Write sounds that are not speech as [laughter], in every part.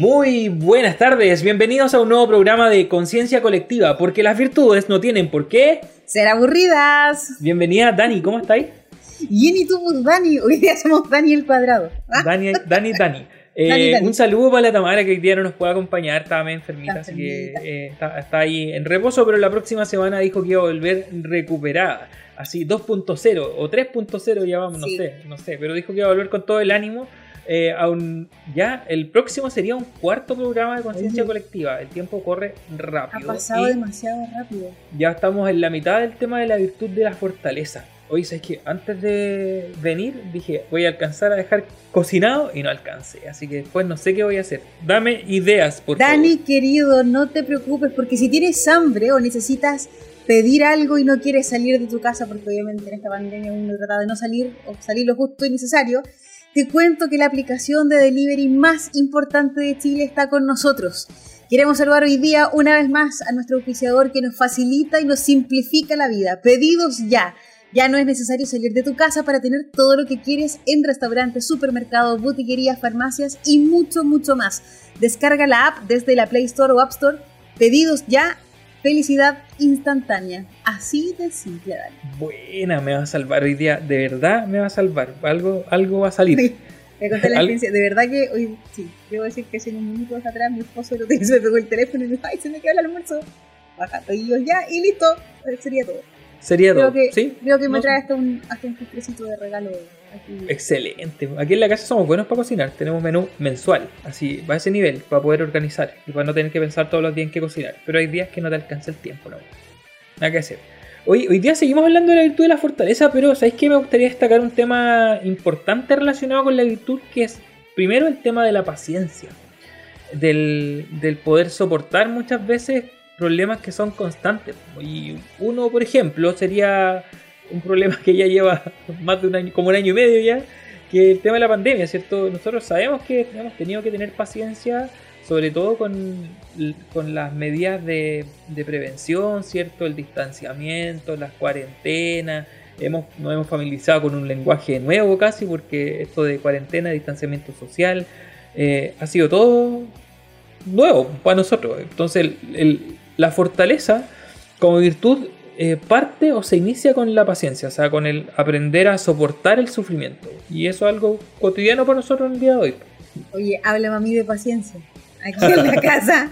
Muy buenas tardes, bienvenidos a un nuevo programa de Conciencia Colectiva, porque las virtudes no tienen por qué ser aburridas. Bienvenida Dani, ¿cómo estáis? Bien, ¿y tú, Dani? Hoy día somos Dani el cuadrado. Dani, Dani, Dani. [laughs] Eh, un saludo para la Tamara que hoy día no nos puede acompañar, estaba medio enfermita, así que eh, está, ahí en reposo, pero la próxima semana dijo que iba a volver recuperada. Así 2.0 o 3.0 ya vamos, no sé, no sé, pero dijo que iba a volver con todo el ánimo. Eh, ya el próximo sería un cuarto programa de conciencia colectiva. El tiempo corre rápido. Ha pasado demasiado rápido. Ya estamos en la mitad del tema de la virtud de la fortaleza. Oye, ¿sabes que Antes de venir dije, voy a alcanzar a dejar cocinado y no alcancé. Así que después no sé qué voy a hacer. Dame ideas, por Dani, querido, no te preocupes, porque si tienes hambre o necesitas pedir algo y no quieres salir de tu casa, porque obviamente en esta pandemia uno trata de no salir o salir lo justo y necesario, te cuento que la aplicación de delivery más importante de Chile está con nosotros. Queremos saludar hoy día una vez más a nuestro oficiador que nos facilita y nos simplifica la vida. Pedidos ya ya no es necesario salir de tu casa para tener todo lo que quieres en restaurantes, supermercados, boutiquerías, farmacias y mucho, mucho más. Descarga la app desde la Play Store o App Store. Pedidos ya, felicidad instantánea. Así de simple, Dani. Buena, me va a salvar hoy día. De verdad me va a salvar. Algo, algo va a salir. Sí. Me conté la experiencia. De verdad que hoy, sí, debo decir que hace un minuto atrás mi esposo lo tenía, se me pegó el teléfono y me dijo, ay, se me quedó el almuerzo. Baja pedidos ya y listo. Sería todo. Sería creo todo. Que, ¿Sí? Creo que me trae hasta un, hasta un de regalo. Excelente. Aquí en la casa somos buenos para cocinar. Tenemos menú mensual. Así, va a ese nivel, para poder organizar y para no tener que pensar todos los días en qué cocinar. Pero hay días que no te alcanza el tiempo, no. Nada que hacer. Hoy, hoy día seguimos hablando de la virtud de la fortaleza, pero ¿sabéis qué? Me gustaría destacar un tema importante relacionado con la virtud, que es primero el tema de la paciencia. Del, del poder soportar muchas veces problemas que son constantes. Y uno, por ejemplo, sería un problema que ya lleva más de un año, como un año y medio ya, que el tema de la pandemia, ¿cierto? Nosotros sabemos que hemos tenido que tener paciencia, sobre todo con, con las medidas de, de, prevención, ¿cierto? El distanciamiento, las cuarentenas. Hemos, nos hemos familiarizado con un lenguaje nuevo casi, porque esto de cuarentena, distanciamiento social, eh, ha sido todo nuevo para nosotros. Entonces, la fortaleza como virtud eh, parte o se inicia con la paciencia, o sea, con el aprender a soportar el sufrimiento. Y eso es algo cotidiano para nosotros en el día de hoy. Oye, háblame a mí de paciencia. Aquí en la [laughs] casa,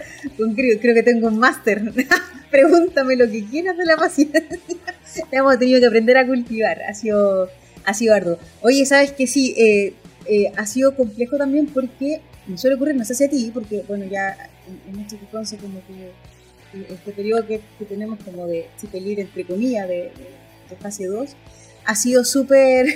creo, creo que tengo un máster. [laughs] Pregúntame lo que quieras de la paciencia. [laughs] hemos tenido que aprender a cultivar. Ha sido, ha sido arduo. Oye, sabes que sí, eh, eh, ha sido complejo también porque me suele ocurrir, no sé si a ti, porque bueno, ya en, este caso como que este periodo que, tenemos como de chipelir, entre comillas, de, de, fase 2, ha sido súper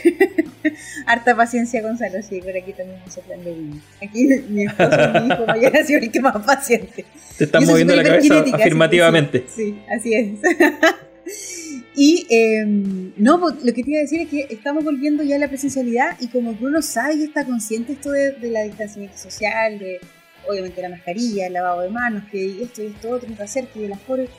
[laughs] harta paciencia, Gonzalo. Sí, pero aquí también me soplan de vino. Aquí mi esposo mi hijo mayor ha sido el que más paciente. Te están moviendo la cabeza afirmativamente. Sí, así es. [laughs] y em, no, lo que te iba a decir es que estamos volviendo ya a la presencialidad y como que uno sabe y está consciente esto de, de la distanciamiento social, de obviamente la mascarilla, el lavado de manos, que esto y esto otro, que hacer, que las pobres,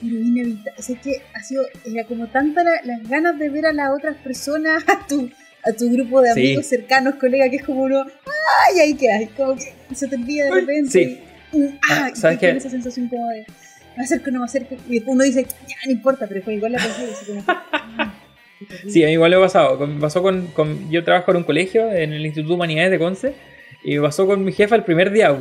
pero inevitable. O sea, que ha sido, era como tanta las ganas de ver a las otras personas, [laughs] a tu, a tu grupo de amigos cercanos, colegas, que es como uno, ¡ay! Ahí quedas, como que se te olvida de repente. Sí. Y, ¡ah! ah ¿sabes esa sensación como de, me acerco, no me acerco, y uno dice, ya, no importa, pero después igual la pensé, así como, ah, Sí, a mí igual me ha pasado. Pasó con, con, Yo trabajo en un colegio, en el Instituto de Humanidades de Conce, y me pasó con mi jefa el primer día.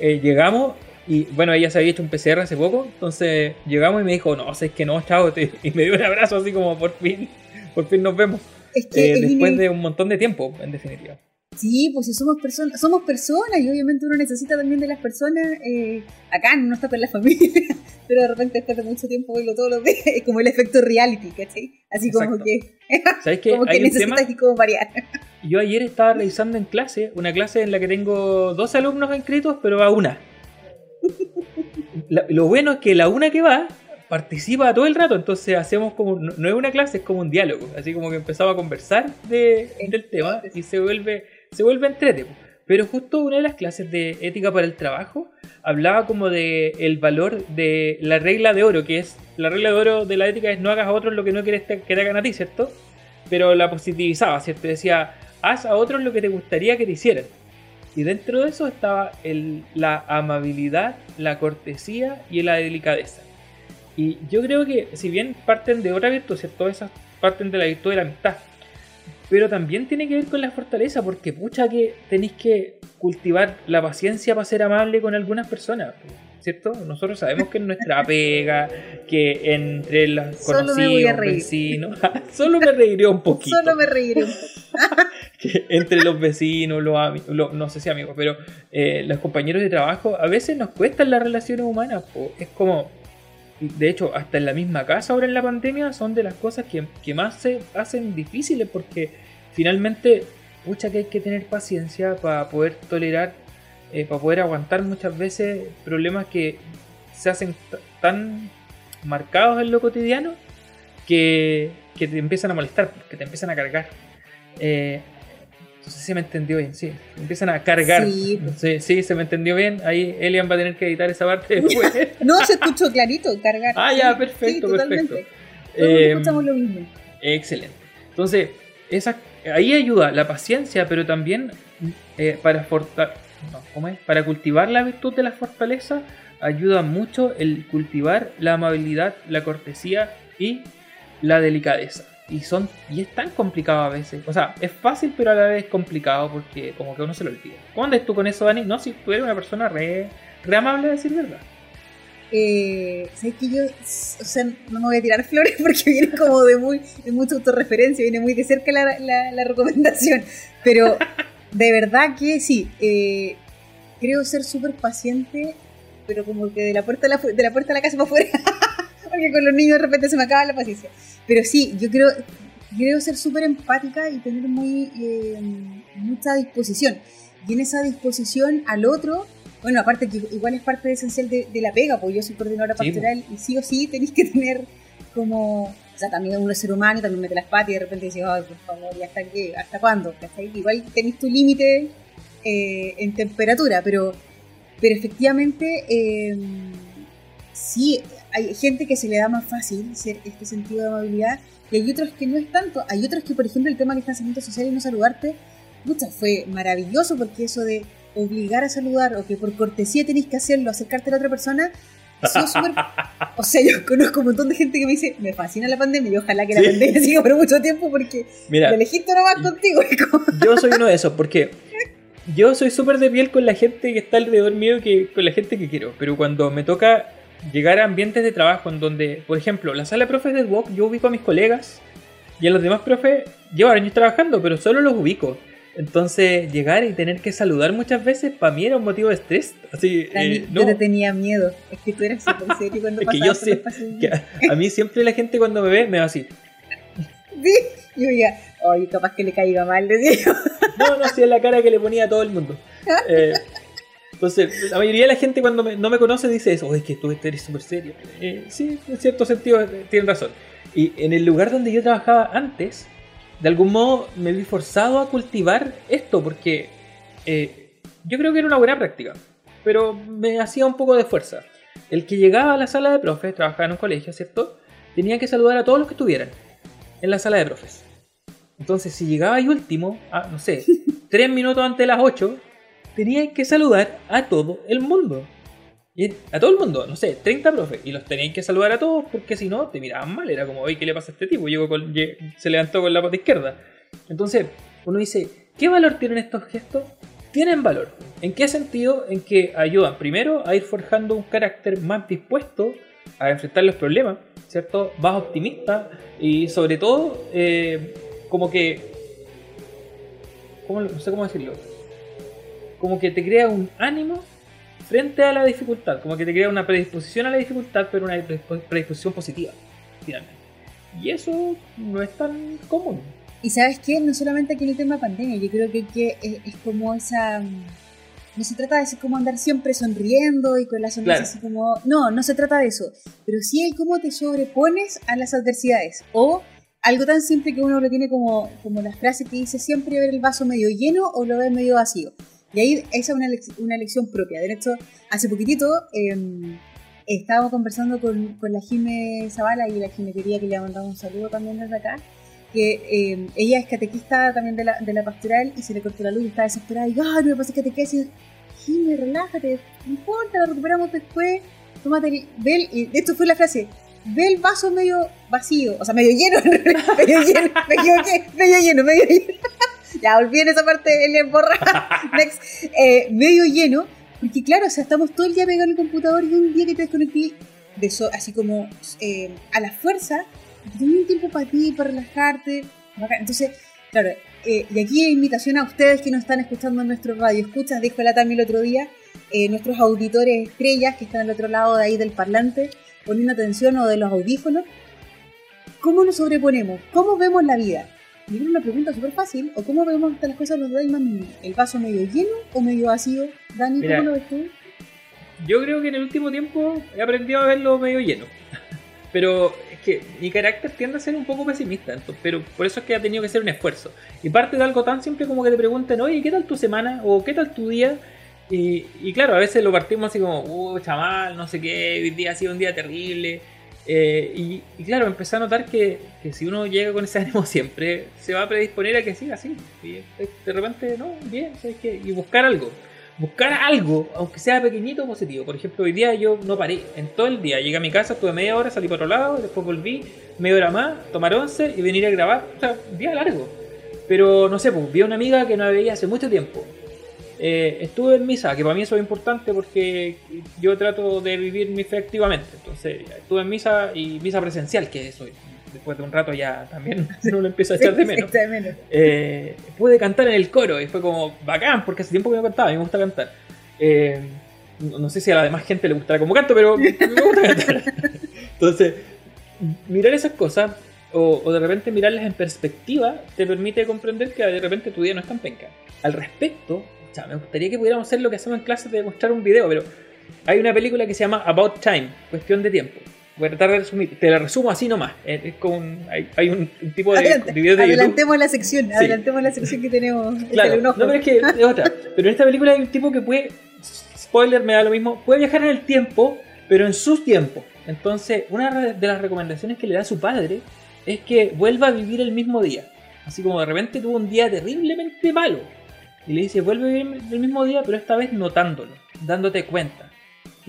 Eh, llegamos y bueno, ella se había hecho un PCR hace poco, entonces llegamos y me dijo, no, sé que no, chao, [laughs] y me dio un abrazo así como por fin, por fin nos vemos. Eh, después de un montón de tiempo, en definitiva. Sí, pues si somos personas, somos personas y obviamente uno necesita también de las personas. Eh, acá no está con la familia, [laughs] pero de repente después de mucho tiempo verlo todos los días, [laughs] es como el efecto reality, ¿cachai? Así como que, [laughs] ¿Sabes que, como que necesitas y como variar. Yo ayer estaba revisando en clase, una clase en la que tengo dos alumnos inscritos, pero va una. lo bueno es que la una que va participa todo el rato, entonces hacemos como, no, es una clase, es como un diálogo, así como que empezaba a conversar de, del tema y se vuelve se vuelve entrete. Pero justo una de las clases de ética para el trabajo hablaba como de el valor de la regla de oro, que es la regla de oro de la ética es no hagas a otros lo que no quieres que te hagan a ti, ¿cierto? Pero la positivizaba, ¿cierto? Decía, haz a otros lo que te gustaría que te hicieran. Y dentro de eso estaba el, la amabilidad, la cortesía y la delicadeza. Y yo creo que si bien parten de otra virtud, ¿cierto? Esas parten de la virtud de la amistad. Pero también tiene que ver con la fortaleza, porque pucha que tenéis que cultivar la paciencia para ser amable con algunas personas. ¿Cierto? Nosotros sabemos que en nuestra [laughs] pega, que entre los conocidos, vecinos, solo me reiré un poquito. Solo me reiré [laughs] entre los vecinos, los amigos, no sé si amigos, pero eh, los compañeros de trabajo, a veces nos cuestan las relaciones humanas. Es como, de hecho, hasta en la misma casa ahora en la pandemia son de las cosas que, que más se hacen difíciles porque finalmente, mucha que hay que tener paciencia para poder tolerar, eh, para poder aguantar muchas veces problemas que se hacen tan marcados en lo cotidiano que, que te empiezan a molestar, que te empiezan a cargar. Eh, no sé si me entendió bien, sí. Empiezan a cargar. Sí, sí, se me entendió bien. Ahí Elian va a tener que editar esa parte [laughs] después. no, se escuchó clarito, cargar. Ah, ya, perfecto, perfecto. Eh, escuchamos lo mismo. Excelente. Entonces, esa, ahí ayuda la paciencia, pero también eh, para, no, para cultivar la virtud de la fortaleza, ayuda mucho el cultivar la amabilidad, la cortesía y la delicadeza y son y es tan complicado a veces. O sea, es fácil pero a la vez complicado porque como que uno se lo olvida. ¿Cómo andas tú con eso, Dani? No, si tú eres una persona re, amable a decir verdad. Eh, ¿Sabes que yo, o sea, no me voy a tirar flores [laughs] porque viene como de muy, de mucha autorreferencia, viene muy de cerca la, la, recomendación, pero de verdad que sí, eh, creo ser súper paciente, pero como que de la puerta de la, de la puerta de la casa para afuera, [laughs] porque con los niños de repente se me acaba la paciencia. Pero sí, yo creo, creo ser súper empática y tener muy eh, mucha disposición. Y en esa disposición al otro, bueno, aparte que igual es parte esencial de, la pega, porque yo soy coordinadora pastoral y sí o sí tenéis que tener como, o sea, también uno es ser humano, también mete las patas y de repente dices, ay, por favor, ¿y hasta qué? ¿Hasta cuándo? Igual tenéis tu límite eh, en temperatura, pero, pero efectivamente eh, sí hay gente que se le da más fácil ser este sentido de amabilidad y hay otros que no es tanto. Hay otros que, por ejemplo, el tema del distanciamiento social y no saludarte, pucha, fue maravilloso porque eso de obligar a saludar o que por cortesía tenéis que hacerlo, acercarte a la otra persona, súper... [laughs] O sea, yo conozco un montón de gente que me dice, me fascina la pandemia y ojalá que la pandemia [laughs] siga por mucho tiempo porque Mira, el Egipto no va contigo. [laughs] Yo soy uno de esos porque yo soy súper de piel con la gente que está alrededor mío que con la gente que quiero, pero cuando me toca llegar a ambientes de trabajo en donde, por ejemplo, la sala de profes del WOC, yo ubico a mis colegas y a los demás profes llevo años trabajando, pero solo los ubico. Entonces, llegar y tener que saludar muchas veces para mí era un motivo de estrés. Así, eh, no. Yo te tenía miedo. Es que tú eras súper [laughs] serio cuando es que yo sé que a, mí siempre la gente cuando me ve me va así. Sí, yo ya, oye, capaz que le caiga mal, decía No, no, así es la cara que le ponía a todo el mundo. [laughs] Eh, entonces, la mayoría de la gente cuando no me conoce dice eso, es que tú eres súper serio. Eh, sí, en cierto sentido eh, tienen razón. Y en el lugar donde yo trabajaba antes, de algún modo me vi forzado a cultivar esto, porque eh, yo creo que era una buena práctica, pero me hacía un poco de fuerza. El que llegaba a la sala de profes, trabajaba en un colegio, ¿cierto? Tenía que saludar a todos los que estuvieran en la sala de profes. Entonces, si llegaba y último, a, no sé, [laughs] tres minutos antes de las 8, teníais que saludar a todo el mundo. A todo el mundo, no sé, 30 profes. Y los teníais que saludar a todos porque si no te miraban mal. Era como, oye, ¿qué le pasa a este tipo? Llegó con, se levantó con la pata izquierda. Entonces, uno dice, ¿qué valor tienen estos gestos? Tienen valor. ¿En qué sentido? En que ayudan primero a ir forjando un carácter más dispuesto a enfrentar los problemas, ¿cierto? Más optimista y sobre todo, eh, como que... ¿cómo, no sé cómo decirlo como que te crea un ánimo frente a la dificultad, como que te crea una predisposición a la dificultad, pero una predisposición positiva, finalmente. Y eso no es tan común. Y sabes qué, no solamente aquí en el tema de pandemia, yo creo que, es, como esa... No se trata de ser como andar siempre sonriendo y con la sonrisa así como... No, no se trata de eso. Pero sí hay cómo te sobrepones a las adversidades. O algo tan simple que uno lo tiene como, como la frase que dice siempre ver el vaso medio lleno o lo ve medio vacío. Y ahí esa es una, una elección propia. De hecho, hace poquitito eh, estábamos conversando con, con la Jime Zavala y la Jime quería que le mandaba un saludo también desde acá. que eh, ella es catequista también de la, de la pastoral y se le cortó la luz y está desesperada y ay, me pasa catequesis. Jimmy, relájate, no importa, la recuperamos después. Tómate el, ve y esto fue la frase, ve el vaso medio vacío, o sea, medio lleno, medio lleno, me equivoqué, medio lleno, medio lleno. [laughs] ya, olvidé esa parte, el borra. [laughs] Next. Eh, medio lleno, porque claro, o sea, estamos todo el día pegando el computador y un día que te desconecté de eso, así como eh, a la fuerza, tienes un tiempo para ti, para relajarte. Entonces, claro, eh, y aquí invitación a ustedes que nos están escuchando en nuestro radio. Escuchas, dijo la Tami el otro día, eh, nuestros auditores estrellas que están al otro lado de ahí del parlante, poniendo atención o de los audífonos. ¿Cómo nos sobreponemos? ¿Cómo vemos la vida? Y es una pregunta súper fácil. ¿O cómo vemos las cosas los dos más ¿El vaso medio lleno o medio vacío? Dani, ¿cómo lo ves tú? Yo creo que en el último tiempo he aprendido a verlo medio lleno. [laughs] Pero es que mi carácter tiende a ser un poco pesimista, pero por eso es que ha tenido que ser un esfuerzo. Y parte de algo tan simple como que te pregunten, oye, ¿qué tal tu semana? ¿O qué tal tu día? Y, claro, a veces lo partimos así como, uh, chaval, no sé qué, hoy día ha sido un día terrible. Eh, y, claro, empecé a notar que, que, si uno llega con ese [laughs] ánimo siempre, se va a predisponer a que siga así. Y de repente, no, bien. Y buscar algo buscar algo, aunque sea pequeñito positivo. Por ejemplo, hoy día yo no paré en todo el día. Llegué a mi casa, estuve media hora, salí por otro lado, después volví, media hora más, tomar once y venir a grabar. O sea, día largo. Pero no sé, pues vi a una amiga que no veía hace mucho tiempo. Eh, estuve en misa, que para mí eso es importante porque yo trato de vivir mi fe activamente. Entonces, estuve en misa y misa presencial, que es eso después de un rato ya también [laughs] uno lo empieza a echar de menos. Eh, pude cantar en el coro y fue como bacán, porque hace tiempo que no cantaba, a mí me gusta cantar. Eh, no sé si a la demás gente le gustará como canto, pero me gusta cantar. [laughs] Entonces, mirar esas cosas o, de repente mirarlas en perspectiva te permite comprender que de repente tu día no es tan penca. Al respecto, me gustaría que pudiéramos hacer lo que hacemos en clase de mostrar un video, pero hay una película que se llama About Time, cuestión de tiempo voy a tratar de resumir, te la resumo así nomás. Es como hay, un, tipo de, Adelante, de de Adelantemos la sección, adelantemos la sección que tenemos. [laughs] Claro, no, pero es que es otra. Pero en esta película hay un tipo que puede, spoiler, me da lo mismo, puede viajar en el tiempo, pero en sus tiempos. Entonces, una de las recomendaciones que le da su padre es que vuelva a vivir el mismo día. Así como de repente tuvo un día terriblemente malo. Y le dice, vuelve el mismo día, pero esta vez notándolo, dándote cuenta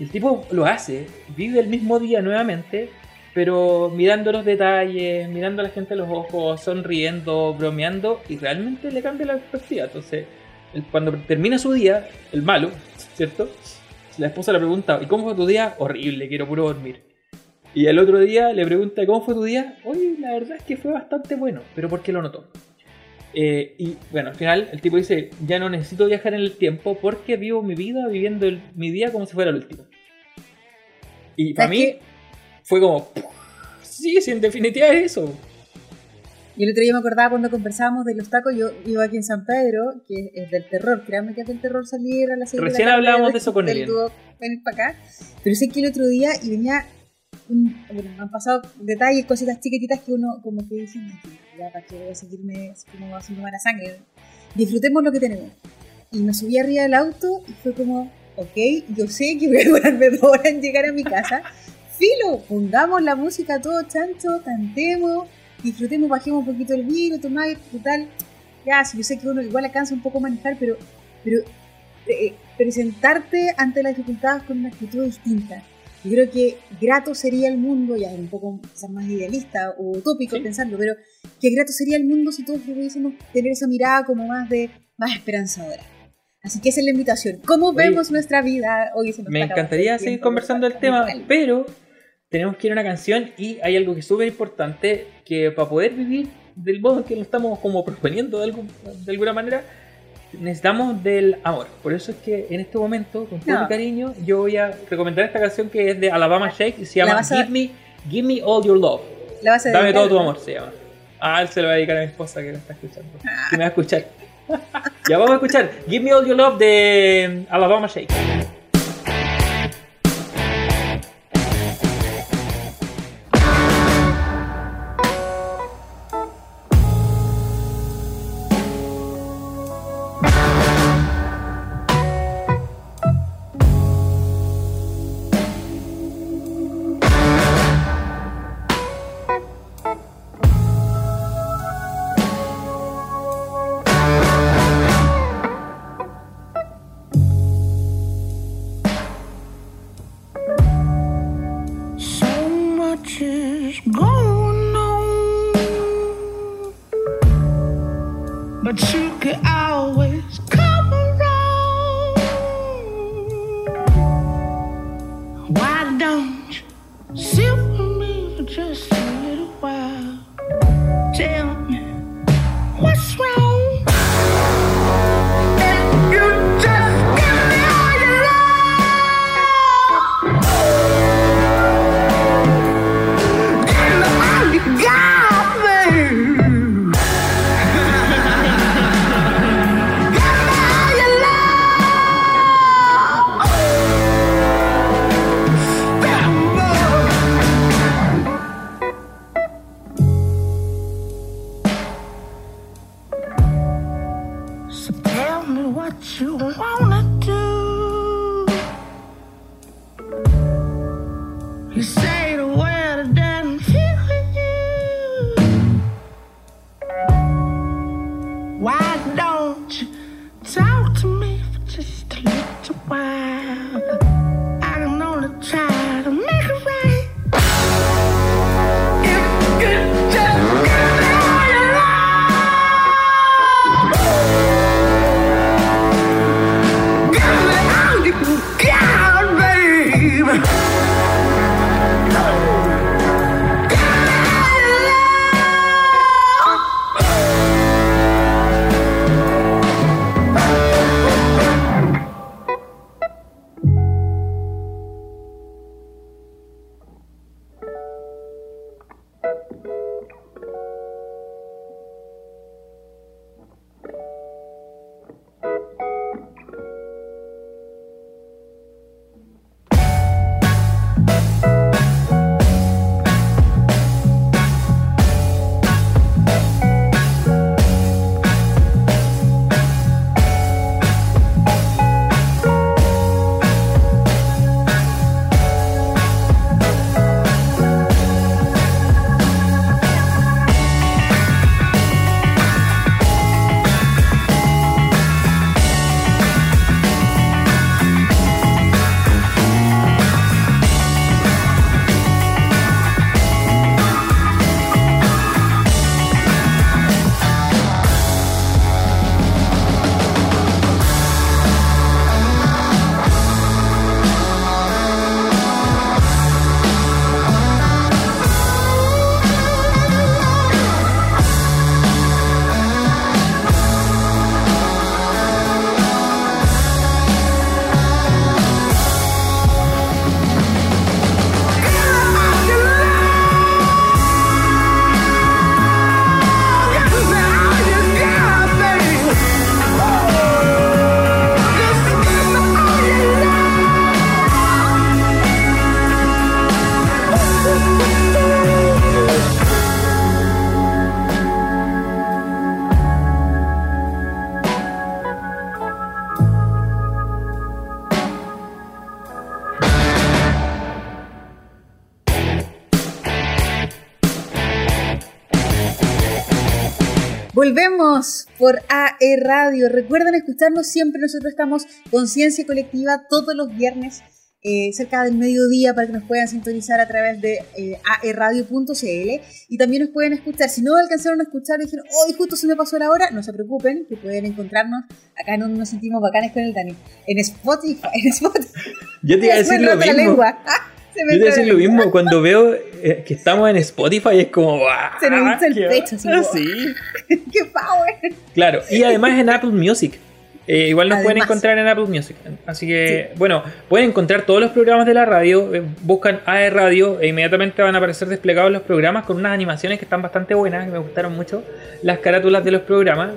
el tipo lo hace, vive el mismo día nuevamente, pero mirando los detalles, mirando a la gente a los ojos, sonriendo, bromeando, y realmente le cambia la perspectiva. Entonces, cuando termina su día, el malo, ¿cierto? La esposa le pregunta, ¿y cómo fue tu día? Horrible, quiero puro dormir. Y el otro día le pregunta, ¿cómo fue tu día? Oye, la verdad es que fue bastante bueno, pero ¿por qué lo notó? Eh, y bueno, al final el tipo dice, ya no necesito viajar en el tiempo porque vivo mi vida viviendo mi día como si fuera el último. Y para mí fue como, sí, sí, en definitiva es eso. Y el otro día me acordaba cuando conversábamos de los tacos, yo iba aquí en San Pedro, que es del terror, créanme que es del terror salir a la serie Recién hablábamos de eso con él. venir para acá. Pero sé que el otro día y venía, bueno, me han pasado detalles, cositas chiquititas que uno como que dice, ya para que voy a seguirme como haciendo mala sangre. Disfrutemos lo que tenemos. Y me subí arriba del auto y fue como, ok, yo sé que voy a demorarme dos horas en llegar a mi casa. [laughs] Filo, pongamos la música todo chancho, cantemos, disfrutemos, bajemos un poquito el vino, tomar, total. Ya, yo sé que uno igual alcanza un poco a manejar, pero, pero eh, presentarte ante las dificultades con una actitud distinta. Yo creo que grato sería el mundo, ya un poco más idealista o utópico pensarlo, pero que grato sería el mundo si todos pudiésemos tener esa mirada como más de más esperanzadora. Así que esa es la invitación. ¿Cómo vemos nuestra vida? Hoy me encantaría seguir conversando el tema, pero tenemos que ir a una canción y hay algo que es súper importante, que para poder vivir del modo que lo estamos como proponiendo de, de alguna manera, necesitamos del amor. Por eso es que en este momento, con todo mi cariño, yo voy a recomendar esta canción que es de Alabama Shake y se llama Give, me, Give Me All Your Love. Dame todo tu amor, se llama. Ah, él se lo va a dedicar a mi esposa que lo está escuchando. Que me va a escuchar. [laughs] ya vamos a escuchar Give Me All Your Love de Alabama Shake. Volvemos por AE Radio. Recuerden escucharnos siempre. Nosotros estamos Conciencia Colectiva todos los viernes eh, cerca del mediodía para que nos puedan sintonizar a través de eh, aeradio.cl y también nos pueden escuchar. Si no alcanzaron a escuchar y dijeron, hoy justo se me pasó la hora, no se preocupen, que pueden encontrarnos acá en donde nos sentimos bacanes con el Dani. En Spotify. En Spotify. Yo te iba a decir Me lo mismo. lengua. Se me Yo te iba a enredó decir la lo mismo cuando veo eh, que estamos en Spotify es como ¡guau! Se nos hincha el qué- pecho, sí. [laughs] ¡Qué power! Claro, y además en Apple Music. Eh, igual nos pueden encontrar en Apple Music. Así que, bueno, pueden encontrar todos los programas de la radio. eh, buscan AE Radio e inmediatamente van a aparecer desplegados los programas con unas animaciones que están bastante buenas, que me gustaron mucho. Las carátulas de los programas.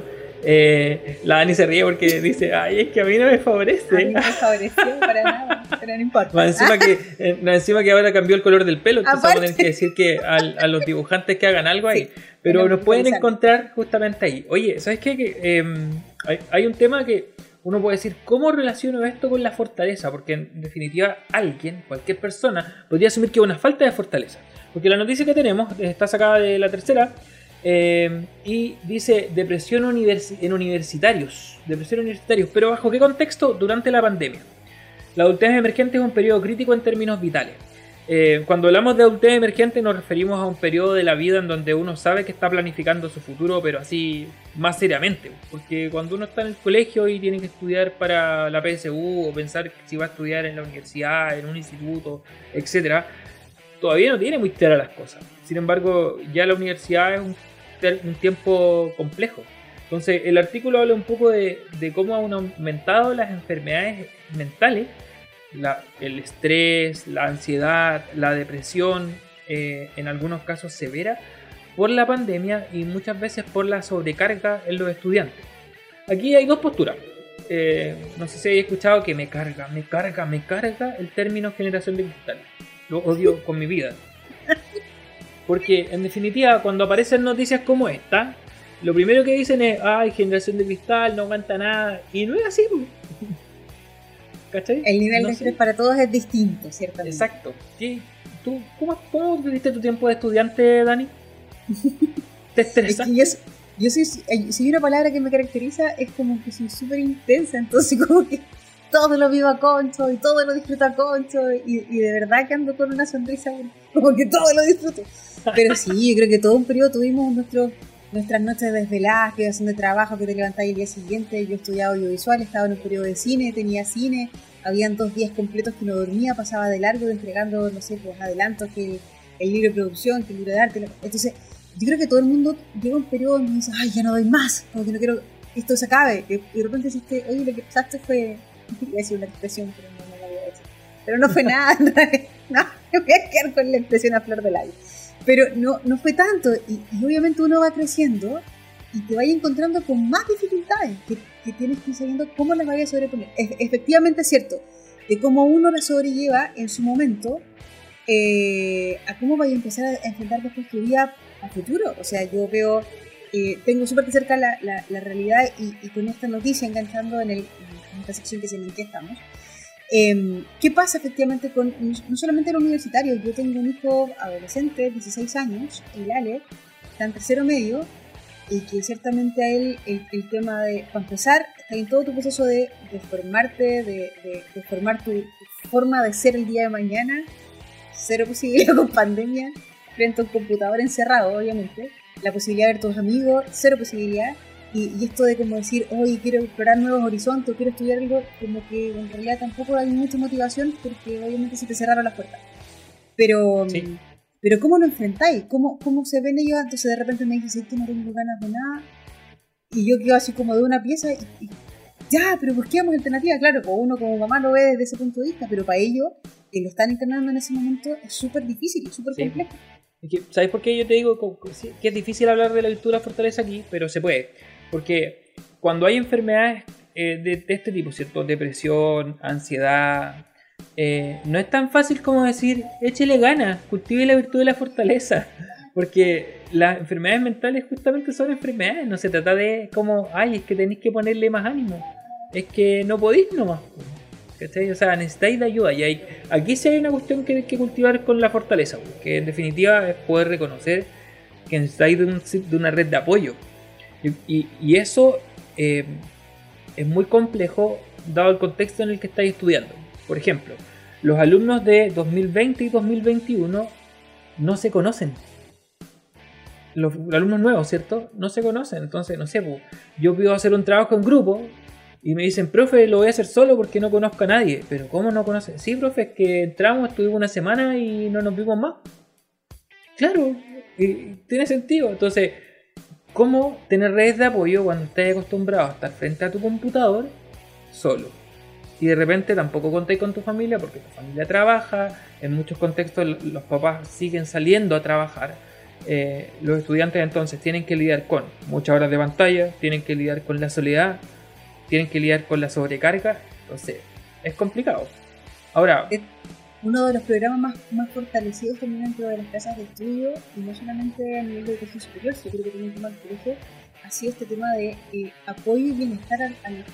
Eh, la Dani se ríe porque dice, ay, es que a mí no me A mí favorece. no me favoreció para nada, pero no importa. Más encima, que, eh, más encima que ahora cambió el color del pelo, entonces vamos a tener Aparte. que decir que al- a, los dibujantes que hagan algo ahí. Sí, Pero nos pueden encontrar justamente ahí. Oye, ¿sabes qué? Que, eh, hay, hay un tema que uno puede decir, ¿cómo relaciono esto con la fortaleza? Porque en definitiva alguien, cualquier persona, podría asumir que es una falta de fortaleza. Porque la noticia que tenemos está sacada de la tercera eh, y dice depresión universi- en universitarios. Depresión universitarios. Pero ¿bajo qué contexto? Durante la pandemia. La adultez emergente es un periodo crítico en términos vitales. Eh, cuando hablamos de adultez emergente nos referimos a un periodo de la vida en donde uno sabe que está planificando su futuro, pero así más seriamente. Porque cuando uno está en el colegio y tiene que estudiar para la PSU o pensar si va a estudiar en la universidad, en un instituto, etc., todavía no tiene muy claras las cosas. Sin embargo, ya la universidad es un, un tiempo complejo. Entonces, el artículo habla un poco de, de cómo han aumentado las enfermedades mentales el estrés, la ansiedad, la depresión, eh, en algunos casos severa, por la pandemia y muchas veces por la sobrecarga en los estudiantes. Aquí hay dos posturas. Eh, no sé si habéis escuchado que me carga, me carga, me carga el término generación de cristal. Lo odio con mi vida. [laughs] Porque en definitiva, cuando aparecen noticias como esta, lo primero que dicen es, ay, generación de cristal, no aguanta nada. Y no es así. [laughs] El nivel de estrés para todos es distinto, ¿cierto? Exacto. ¿Tú, cómo, ¿Cómo viviste tu tiempo de estudiante, Dani? [laughs] ¿Te estresas? yo, soy, si hay una palabra que me caracteriza, es como que soy súper intensa, entonces como que todo lo vivo a concho y todo lo disfruto a concho y, de verdad que ando con una sonrisa [laughs] como que todo lo disfruto. Pero sí, yo creo que todo un periodo tuvimos nuestro, nuestras noches desveladas, que de trabajo, que te levantáis el día siguiente. Yo estudiaba audiovisual, estaba en un periodo de cine, tenía cine, habían dos días completos que no dormía, pasaba de largo entregando, no sé, pues adelantos, que el libro de producción, que el libro de arte. Entonces, yo creo que todo el mundo llega a un periodo donde dice, ay, ya no doy más, como que no quiero que esto se acabe. Y de repente dices, oye, lo que pasaste fue, voy a decir una expresión, pero no, la voy a decir. Pero no fue [laughs] nada, no, me voy a quedar con la expresión a flor del aire. Pero no, no fue tanto, y, obviamente uno va creciendo y te vaya encontrando con más dificultades que, que tienes que ir sabiendo cómo las vayas a sobreponer. Es, efectivamente es cierto, de cómo uno las sobrelleva en su momento, eh, a cómo vaya a empezar a enfrentar después tu vida a futuro. O sea, yo veo, eh, tengo súper cerca la, la, realidad y, con esta noticia enganchando en, el, esta sección que se me estamos. Em, ¿Qué pasa efectivamente con, no solamente los universitarios? Yo tengo un hijo adolescente, 16 años, el Ale, está en tercero medio, y que ciertamente a él el, tema de, para empezar, está en todo tu proceso de, formarte, de, formar tu, forma de ser el día de mañana, cero posibilidad [laughs] con pandemia, frente a un computador encerrado, obviamente, la posibilidad de ver tus amigos, cero posibilidad, y, esto de como decir, hoy quiero explorar nuevos horizontes, quiero estudiar algo, como que en realidad tampoco hay mucha motivación porque obviamente se te cerraron las puertas. Pero, pero ¿cómo lo enfrentáis? ¿Cómo, ¿Cómo se ven ellos? Entonces de repente me dices, que no tengo ganas de nada. Y yo quedo así como de una pieza y, ya, pero busquemos alternativa. Claro, pues uno como mamá lo ve desde ese punto de vista, pero para ellos, que lo están encarnando en ese momento, es súper difícil, es súper complejo. ¿Sabes por qué yo te digo que es difícil hablar de la la fortaleza aquí? Pero se puede. Porque cuando hay enfermedades eh, de, este tipo, ¿cierto? Depresión, ansiedad, eh, no es tan fácil como decir, échele ganas, cultive la virtud de la fortaleza. [laughs] Porque las enfermedades mentales justamente son enfermedades, no se trata de como, ay, es que tenéis que ponerle más ánimo. Es que no podéis nomás. ¿cachai? O sea, necesitáis de ayuda. Y hay, aquí sí hay una cuestión que hay que cultivar con la fortaleza, que en definitiva es poder reconocer que necesitáis de una red de apoyo. Y, eso eh, es muy complejo dado el contexto en el que estáis estudiando. Por ejemplo, los alumnos de 2020 y 2021 no se conocen. Los alumnos nuevos, ¿cierto? No se conocen. Entonces, no sé, yo pido hacer un trabajo en grupo y me dicen, profe, lo voy a hacer solo porque no conozco a nadie. Pero ¿cómo no conocen? Sí, profe, es que entramos, estuvimos una semana y no nos vimos más. Claro, tiene sentido. Entonces, ¿Cómo tener redes de apoyo cuando estés acostumbrado a estar frente a tu computador solo? Y de repente tampoco contáis con tu familia porque tu familia trabaja, en muchos contextos los papás siguen saliendo a trabajar. Eh, los estudiantes entonces tienen que lidiar con muchas horas de pantalla, tienen que lidiar con la soledad, tienen que lidiar con la sobrecarga, entonces es complicado. Ahora, uno de los programas más, más fortalecidos también dentro de las casas de estudio, y no solamente a nivel de educación superior, sino creo que también tema del colegio, ha sido este tema de eh, apoyo y bienestar a, la,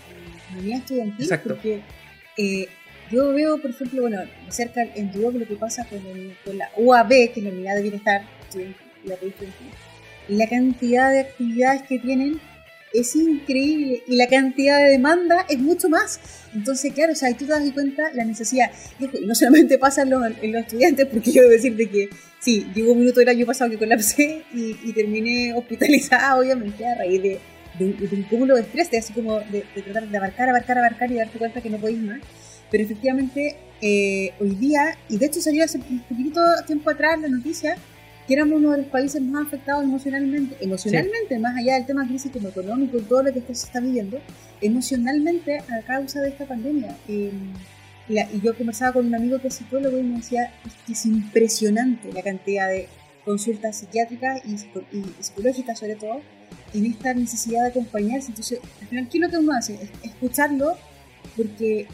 comunidad estudiantil, porque eh, yo veo, por ejemplo, bueno, cerca en Duoc lo que pasa con, la UAB, que es la Unidad de Bienestar Estudiantil, la, la cantidad de actividades que tienen es increíble y la cantidad de demanda es mucho más. Entonces, claro, o sea, tú te das cuenta la necesidad. Y no solamente pasa en los, en los estudiantes, porque yo debo decirte que sí, llegó un minuto del año pasado que colapsé y, y terminé hospitalizada, obviamente, a raíz de, de, de un cúmulo de estrés, de así como de, de, tratar de abarcar, abarcar, abarcar y darte cuenta que no podéis más. Pero efectivamente, eh, hoy día, y de hecho salió hace un poquito tiempo atrás la noticia, que éramos uno de los países más afectados emocionalmente, emocionalmente, más allá del tema crisis como económico y todo lo que se está viviendo, emocionalmente a causa de esta pandemia. Eh, la, y yo conversaba con un amigo que es psicólogo y me decía que es impresionante la cantidad de consultas psiquiátricas y, y, psicológicas sobre todo en esta necesidad de acompañarse. Entonces, al final, ¿qué es lo que uno hace? Es escucharlo porque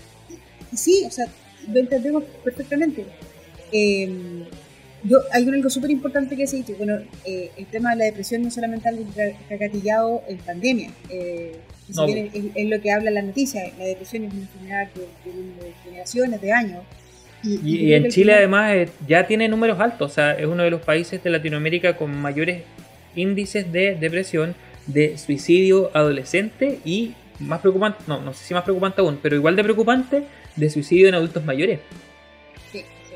sí, o sea, lo entendemos perfectamente. Eh, yo, hay algo súper importante que se dicho, bueno, eh, el tema de la depresión no solamente algo gatillado en pandemia, eh, no. es, es, lo que habla la noticia, la depresión es una enfermedad que, de generaciones, de años. Y, y, y en Chile además eh, ya tiene números altos, o sea, es uno de los países de Latinoamérica con mayores índices de depresión, de suicidio adolescente y más preocupante, no, no sé si más preocupante aún, pero igual de preocupante, de suicidio en adultos mayores. Sí, sí.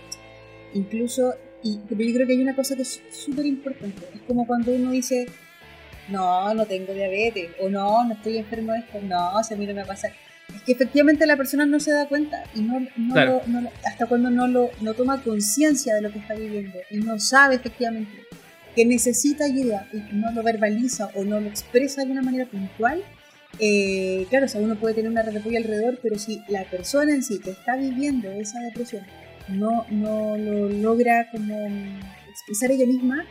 Incluso, y, pero yo creo que hay una cosa que es súper importante. Es como cuando uno dice, no, no tengo diabetes, o no, no estoy enfermo de esto, no, se a mí no me pasa. Es que efectivamente la persona no se da cuenta y no, no, claro. lo, no hasta cuando no, lo, no toma conciencia de lo que está viviendo y no sabe efectivamente que necesita ayuda y no lo verbaliza o no lo expresa de una manera puntual, eh, claro, o sea, uno puede tener una red de apoyo alrededor, pero si la persona en sí que está viviendo esa depresión no, no lo logra como expresar ella misma,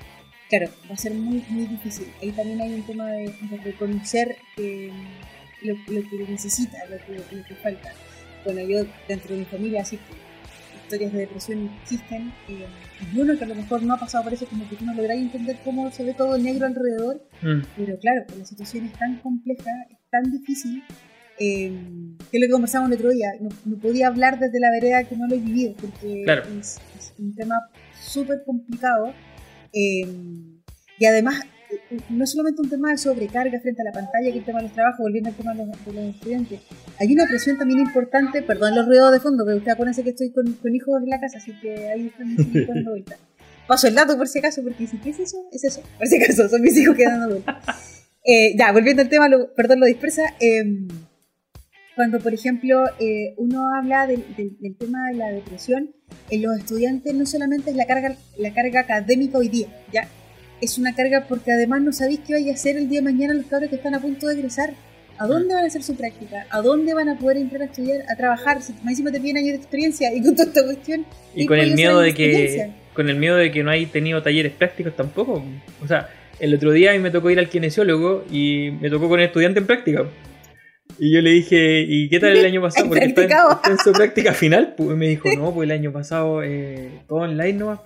claro, va a ser muy, muy difícil. Ahí también hay un tema de, de reconocer eh, lo, lo, que necesita, lo que, lo que, falta. Bueno, yo dentro de mi familia, así que historias de depresión existen, eh, y uno que a lo mejor no ha pasado por eso, como que tú no logras entender cómo se ve todo negro alrededor, mm. pero claro, la situación es tan compleja, tan difícil, eh, que es lo que conversamos el otro día, no, no, podía hablar desde la vereda que no lo he vivido, porque claro. es, es, un tema súper complicado. Eh, y además, no es solamente un tema de sobrecarga frente a la pantalla, que el tema de los trabajos, volviendo al tema de los, de los estudiantes, hay una presión también importante, perdón los ruidos de fondo, pero usted acuérdense que estoy con, con hijos en la casa, así que ahí están mis hijos dando vuelta. Paso el dato por si acaso, porque si ¿qué es eso? Es eso, por si acaso, son mis hijos que dando vuelta. Eh, ya, volviendo al tema, lo, perdón, lo dispersa. Eh, cuando, por ejemplo, eh, uno habla del, del, del, tema de la depresión, en los estudiantes no solamente es la carga, la carga académica hoy día, ¿ya? Es una carga porque además no sabéis qué vaya a hacer el día de mañana los cabros que están a punto de egresar. ¿A dónde van a hacer su práctica? ¿A dónde van a poder entrar a estudiar, a trabajar? Si más encima te piden años de experiencia y con toda esta cuestión. Y con el miedo de que con el miedo de que no hay tenido talleres prácticos tampoco. O sea, el otro día a mí me tocó ir al kinesiólogo y me tocó con el estudiante en práctica. Y yo le dije, ¿y qué tal el año pasado? Porque está en, está en, su práctica final. Pues me dijo, [laughs] no, pues el año pasado eh, todo online nomás.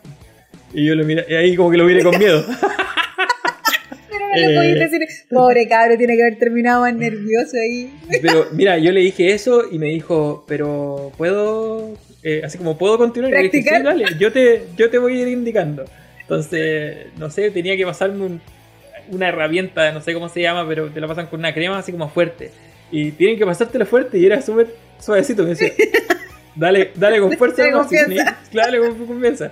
Y yo lo miré, y ahí como que lo miré con miedo. [laughs] Pero no le podéis decir, pobre cabro, tiene que haber terminado más nervioso ahí. Pero [laughs] mira, yo le dije eso y me dijo, pero ¿puedo? Eh, así como, ¿puedo continuar? Y le dije, sí, dale, yo te, yo te voy a ir indicando. Entonces, no sé, tenía que pasarme un, una herramienta, no sé cómo se llama, pero te la pasan con una crema así como fuerte. Y tienen que pasártela fuerte y era súper suavecito. Me decía, [laughs] dale, dale con fuerza. confianza. [laughs] dale con confianza.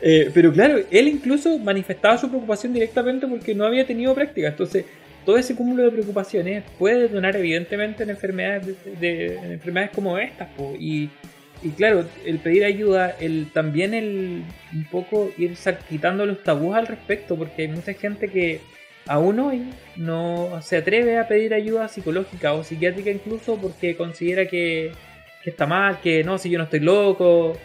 Eh, pero claro, él incluso manifestaba su preocupación directamente porque no había tenido práctica. Entonces, todo ese cúmulo de preocupaciones puede detonar evidentemente en enfermedades, de, de, en enfermedades como estas. Po. Y, y claro, el pedir ayuda, el también el un poco ir quitando los tabús al respecto, porque hay mucha gente que aún hoy no se atreve a pedir ayuda psicológica o psiquiátrica incluso porque considera que, que está mal, que no, si yo no estoy loco.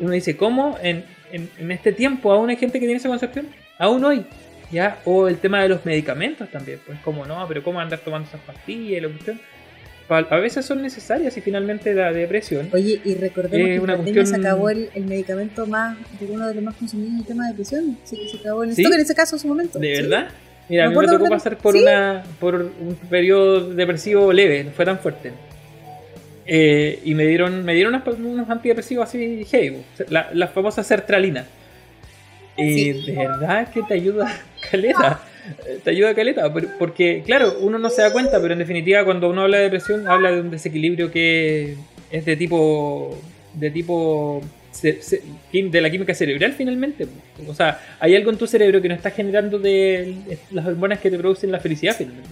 Uno dice, ¿cómo? En, en, en, este tiempo aún hay gente que tiene esa concepción, aún hoy. ¿Ya? O el tema de los medicamentos también, pues como no, pero ¿cómo andar tomando esas pastillas y la cuestión? a veces son necesarias y finalmente la depresión. Oye, y recordemos eh, que una cuestión... se acabó el, el, medicamento más, de uno de los más consumidos en el tema de depresión. Sí, se acabó en, ¿Sí? en ese caso en su momento. ¿De verdad? Mira, a mí me tocó pasar por, ¿Sí? una, por un periodo depresivo leve, no fue tan fuerte. Eh, y me dieron, me dieron unos, unos antidepresivos así hey, la, la famosa sertralina. Y sí. de verdad que te ayuda, [laughs] caleta. eh, te ayuda caleta, porque claro, uno no se da cuenta, pero en definitiva cuando uno habla de depresión habla de un desequilibrio que es de tipo de tipo de la química cerebral finalmente. O sea, hay algo en tu cerebro que no está generando de las hormonas que te producen la felicidad finalmente.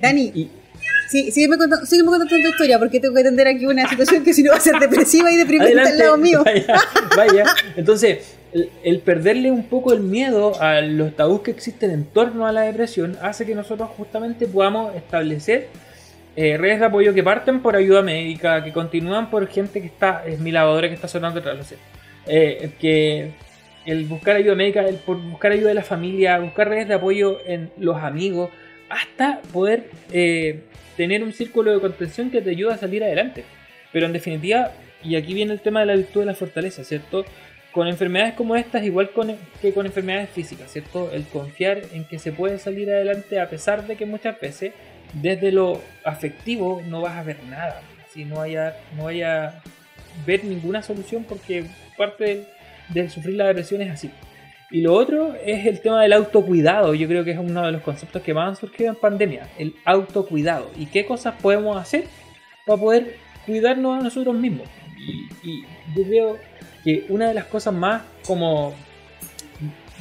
Dani, Y, sí, sígueme contando, sígueme contando tu historia porque tengo que atender aquí una [laughs] situación que si no va a ser depresiva y deprimente al lado mío. Vaya, [laughs] vaya. Entonces, el, el perderle un poco el miedo a los tabús que existen en torno a la depresión hace que nosotros justamente podamos establecer eh, redes de apoyo que parten por ayuda médica, que continúan por gente que está, es mi lavadora que está sonando detrás, lo sé. Eh, que el buscar ayuda médica, el por buscar ayuda de la familia, buscar redes de apoyo en los amigos, hasta poder eh, tener un círculo de contención que te ayuda a salir adelante. Pero en definitiva, y aquí viene el tema de la virtud de la fortaleza, ¿cierto? Con enfermedades como estas, igual con- que con enfermedades físicas, ¿cierto? El confiar en que se puede salir adelante a pesar de que muchas veces desde lo afectivo no vas a ver nada, si no vaya, no vaya a ver ninguna solución porque parte del sufrir la depresión es así. Y lo otro es el tema del autocuidado. Yo creo que es uno de los conceptos que más han surgido en pandemia. El autocuidado. ¿Y qué cosas podemos hacer para poder cuidarnos a nosotros mismos? Y, y yo creo que una de las cosas más como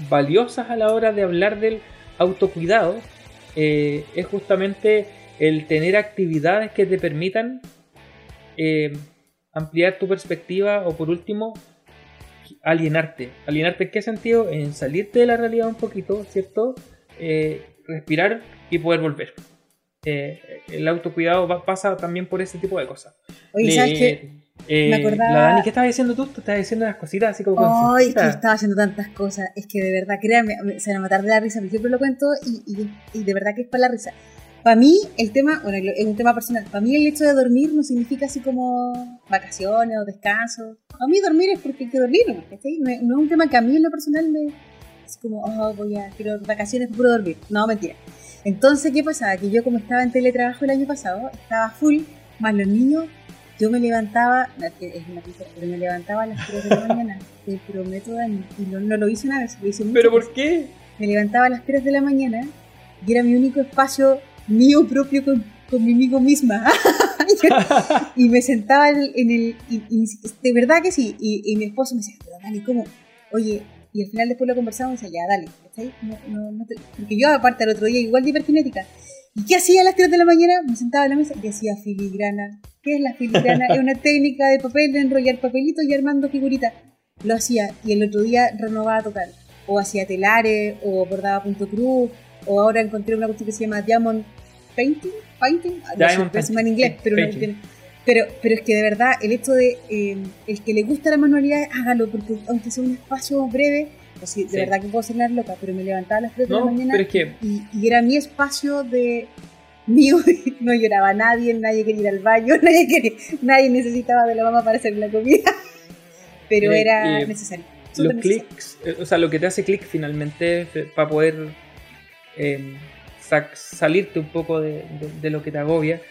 valiosas a la hora de hablar del autocuidado eh, es justamente el tener actividades que te permitan eh, ampliar tu perspectiva o por último alienarte. ¿Alienarte en qué sentido? En salirte de la realidad un poquito, ¿cierto? Eh, respirar y poder volver. Eh, el autocuidado va- pasa también por ese tipo de cosas. Oye, ¿sabes qué? Eh, Me acordaba- La Dani, ¿qué estabas diciendo tú? Tú estabas diciendo las cositas así como... Ay, que estaba haciendo tantas cosas. Es que de verdad, créanme, me- se van a matar de la risa. Yo siempre lo cuento y, y- y de verdad que es para la risa. Para mí, el tema, bueno, es un tema personal. Para mí, el hecho de dormir no significa así como vacaciones o descanso. A mí, dormir es porque hay que dormir, ¿no? ¿cachai? No, es- no es un tema que a mí en lo personal me. Es como, oh, voy a. Quiero vacaciones para puro dormir. No, mentira. Entonces, ¿qué pasaba? Que yo, como estaba en teletrabajo el año pasado, estaba full, más los niños, yo me levantaba, es una tontería, pero me levantaba a las 3 de la mañana, te prometo, Dani, y no, no lo hice una vez, lo hice muchas ¿Pero veces. por qué? Me levantaba a las 3 de la mañana y era mi único espacio mío propio con, conmigo misma. [laughs] y me sentaba en el... y, y de verdad que sí, y, y mi esposo me decía, pero Dani, ¿cómo? Oye, y al final después lo conversamos y decía, ya, dale. No, no, no te- Porque yo aparte el otro día igual de hiperkinética. ¿Y qué hacía a las 3 de la mañana? Me sentaba en la mesa y hacía filigrana. ¿Qué es la filigrana? [laughs] es una técnica de papel, de enrollar papelitos y armando figuritas. Lo hacía y el otro día renovaba total. O hacía telares, o bordaba punto cruz, o ahora encontré una cuestión que se llama Diamond Painting. Painting. Ah, no sé, Diamond pésima en painting, inglés, pero, no painting. tiene- pero, pero es que de verdad, el hecho de eh, el que le gusta la manualidad, hágalo, porque aunque sea un espacio breve, de Sí. verdad que puedo ser la loca, pero me levantaba a las 3 de la mañana pero es que y, y era mi espacio de mío, [laughs] no lloraba nadie, nadie quería ir al baño, [laughs] nadie, quería- nadie necesitaba de la mamá para hacer la comida, [laughs] pero Eh, era eh, necesario. los necesario. clics, eh, o sea, lo que te hace clic finalmente para poder eh, sac- salirte un poco de, de- de lo que te agobia,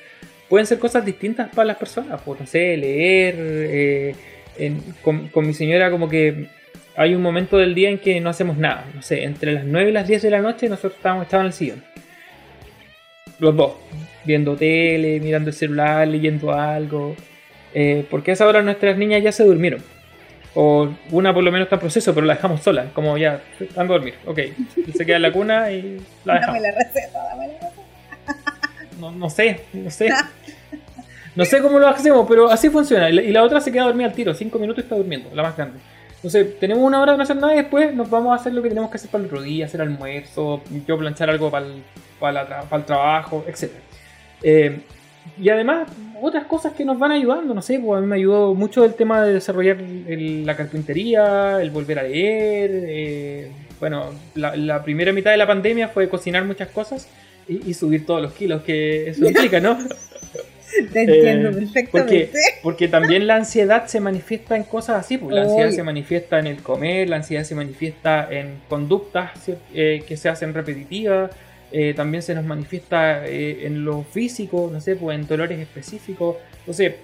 pueden ser cosas distintas para las personas, pues no sé, leer, en- con, con mi señora como que hay un momento del día en que no hacemos nada, no sé, entre las 9 y las 10 de la noche nosotros estábamos, estábamos en el sillón, los dos, viendo tele, mirando el celular, leyendo algo, eh, porque a esa hora nuestras niñas ya se durmieron. O una por lo menos está en proceso, pero la dejamos sola. Como ya, ando a dormir. Ok. Se queda en la cuna y la Dame dejamos. la receta, dame la receta. No, no sé, no sé. No sé cómo lo hacemos, pero así funciona. Y la, y la otra se queda dormida al tiro. Cinco minutos y está durmiendo, la más grande. Entonces, tenemos una hora no hacer nada y después nos vamos a hacer lo que tenemos que hacer para el otro día, hacer almuerzo, yo planchar algo para el, para para el trabajo, etc. Eh, y además, otras cosas que nos van ayudando, no sé, pues a mí me ayudó mucho el tema de desarrollar el- la carpintería, el volver a leer. eh, bueno, la, la primera mitad de la pandemia fue cocinar muchas cosas y subir todos los kilos que eso implica, ¿no? [laughs] Te entiendo Eh, perfectamente. Porque también la ansiedad se manifiesta en cosas así, pues la ansiedad se manifiesta en el comer, la ansiedad se manifiesta en conductas ¿cier- eh, que se hacen repetitivas, eh, también se nos manifiesta eh, en lo físico, no sé, pues en dolores específicos. Entonces,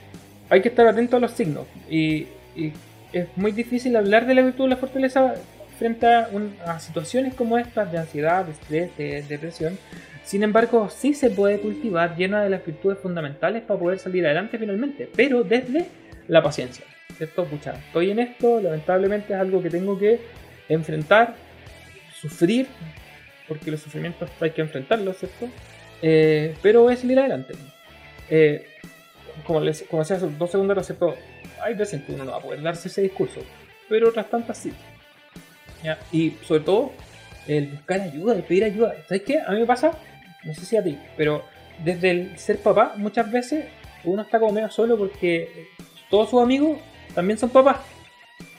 hay que estar atento a los signos. Y, y es muy difícil hablar de la virtud de la fortaleza enfrenta un- a situaciones como estas de ansiedad, de estrés, de depresión. Sin embargo, sí se puede cultivar llena de las virtudes fundamentales para poder salir adelante finalmente, pero desde la paciencia. ¿Cierto? Pucha, estoy en esto, lamentablemente es algo que tengo que enfrentar, sufrir, porque los sufrimientos hay que enfrentarlos, ¿cierto? Eh, pero voy a salir adelante. Eh, como, les, como decía hace dos segundos, ¿cierto? Hay veces que uno no va a poder darse ese discurso, pero otras tantas sí. ¿Ya? Y sobre todo, el buscar ayuda, el pedir ayuda. ¿Sabes qué? A mí me pasa, no sé si a ti, pero desde el ser papá, muchas veces uno está como medio solo porque todos sus amigos también son papás.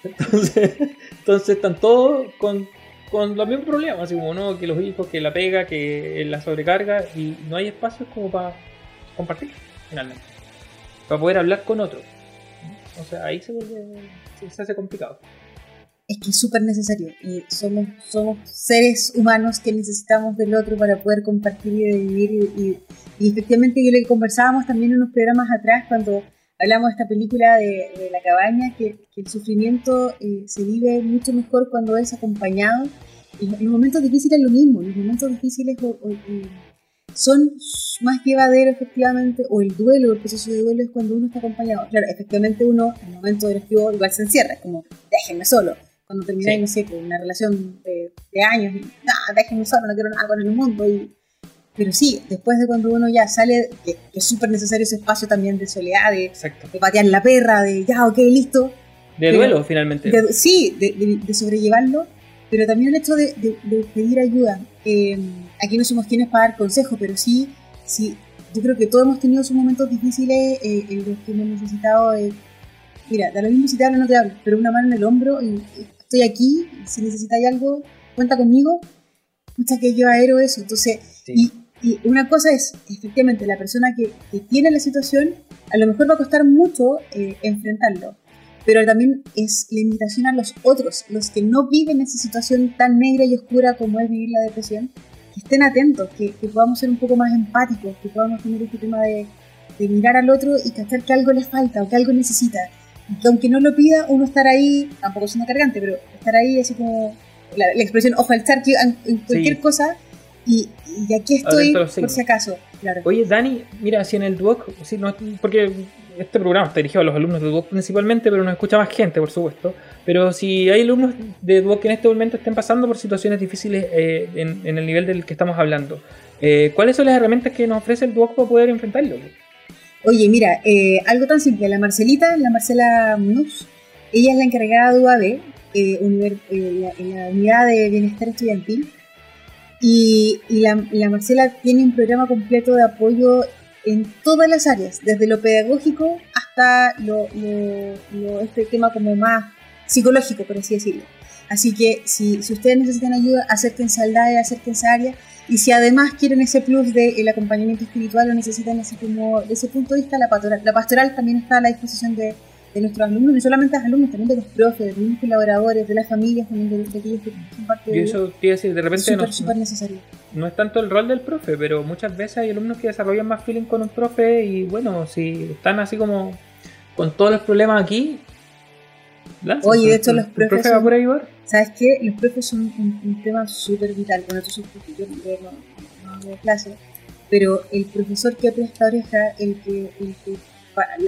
Entonces, [laughs] entonces están todos con, con los mismos problemas, así como no, que los hijos, que la pega, que la sobrecarga, y no hay espacios como para compartir, finalmente. Para poder hablar con otros. O sea, ahí se, vuelve, se, se hace complicado. Es que es súper necesario. Somos, somos seres humanos que necesitamos del otro para poder compartir y vivir. Y, efectivamente, yo lo que conversábamos también en unos programas atrás, cuando hablamos de esta película de, La Cabaña, que, el sufrimiento eh, se vive mucho mejor cuando es acompañado. Y los momentos difíciles es lo mismo. Los momentos difíciles o- o- son más llevaderos, efectivamente, o el duelo, el proceso de duelo es cuando uno está acompañado. Claro, efectivamente, uno en el momento del estribo igual se encierra, es como, déjenme solo cuando termináis, Sí. no sé, con una relación de, de años, y, no, déjenme solo, no quiero nada con el mundo. Y, pero sí, después de cuando uno ya sale, que, que es súper necesario ese espacio también de soledad, de, de patear la perra, de ya, ok, listo. De Pero- duelo, finalmente. De- sí, de, sobrellevarlo, pero también el hecho de, pedir ayuda. Eh, aquí no somos quienes para dar consejos, pero sí, sí, yo creo que todos hemos tenido sus momentos difíciles eh, en los que hemos necesitado de, mira, da lo mismo si te hablo o no te hablo, pero una mano en el hombro y, estoy aquí, si necesitáis algo, cuenta conmigo, escucha que yo aero eso, entonces, Sí. y, y una cosa es, efectivamente, la persona que, que tiene la situación, a lo mejor va a costar mucho eh, enfrentarlo, pero también es la invitación a los otros, los que no viven esa situación tan negra y oscura como es vivir la depresión, que estén atentos, que, que podamos ser un poco más empáticos, que podamos tener este tema de, de mirar al otro y cachar que algo le falta o que algo necesita. Que aunque no lo pida, uno estar ahí, tampoco siendo cargante, pero estar ahí así como la, la expresión ojo al charqui en, cualquier Sí. cosa y, y aquí estoy por si acaso. Claro. Oye, Dani, mira, si en el Duoc, sí, no, porque este programa está dirigido a los alumnos de Duoc principalmente, pero nos escucha más gente, por supuesto. Pero si hay alumnos de Duoc que en este momento estén pasando por situaciones difíciles eh, en, en el nivel del que estamos hablando, eh, ¿cuáles son las herramientas que nos ofrece el Duoc para poder enfrentarlo? Oye, mira, eh, algo tan simple. La Marcelita, la Marcela Munoz, ella es la encargada de UAB, eh, eh, la- la unidad de bienestar estudiantil. Y, la, la Marcela tiene un programa completo de apoyo en todas las áreas, desde lo pedagógico hasta lo- este tema como más psicológico, por así decirlo. Así que si, si ustedes necesitan ayuda, acérquense al DAE, acérquense a área. Y si además quieren ese plus del acompañamiento espiritual o necesitan así como de ese punto de vista, la pastoral, la pastoral también está a la disposición de, de nuestros alumnos, no solamente de los alumnos, también de los profes, de los mismos colaboradores, de las familias, también de, de aquellos que son parte Y de eso te iba a decir, de repente Súper, no, súper necesario. no es tanto el rol del profe, pero muchas veces hay alumnos que desarrollan más feeling con un profe y bueno, si están así como con todos los problemas aquí, Oye, de hecho, los profes profe va son- por ahí, ¿ver? ¿Sabes qué? Los profes son un, un tema súper vital. Bueno, estos son yo yo no, no hago clase, pero el profesor que presta oreja, el que, el que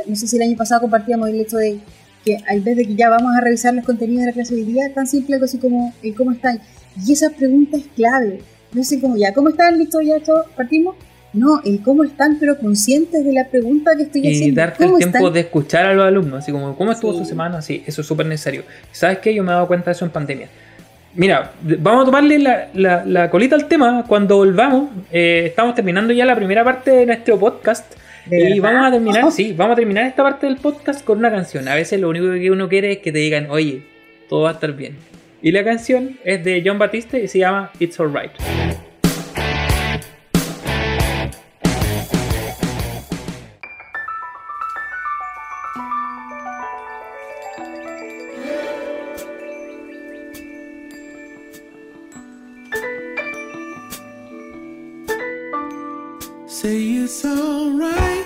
no sé si el año pasado compartíamos el hecho de que en vez de que ya vamos a revisar los contenidos de la clase de hoy día, tan simple algo así como el cómo están. Y esa pregunta es clave. No sé cómo ya, ¿cómo están? ¿Listo? ¿Ya todo? ¿Partimos? No, el cómo están, pero conscientes de la pregunta que estoy Y haciendo. darte el ¿Cómo tiempo están? de escuchar a los alumnos, así como, ¿cómo estuvo Sí. su semana? Sí, eso es súper necesario. ¿Sabes qué? Yo me he dado cuenta de eso en pandemia. Mira, vamos a tomarle la, la- la colita al tema cuando volvamos. eh, estamos terminando ya la primera parte de nuestro podcast. ¿De Y verdad? vamos a terminar, sí, vamos a terminar esta parte del podcast con una canción. A veces lo único que uno quiere es que te digan, oye, todo va a estar bien. Y la canción es de John Batiste y se llama it's alright. Say it's alright.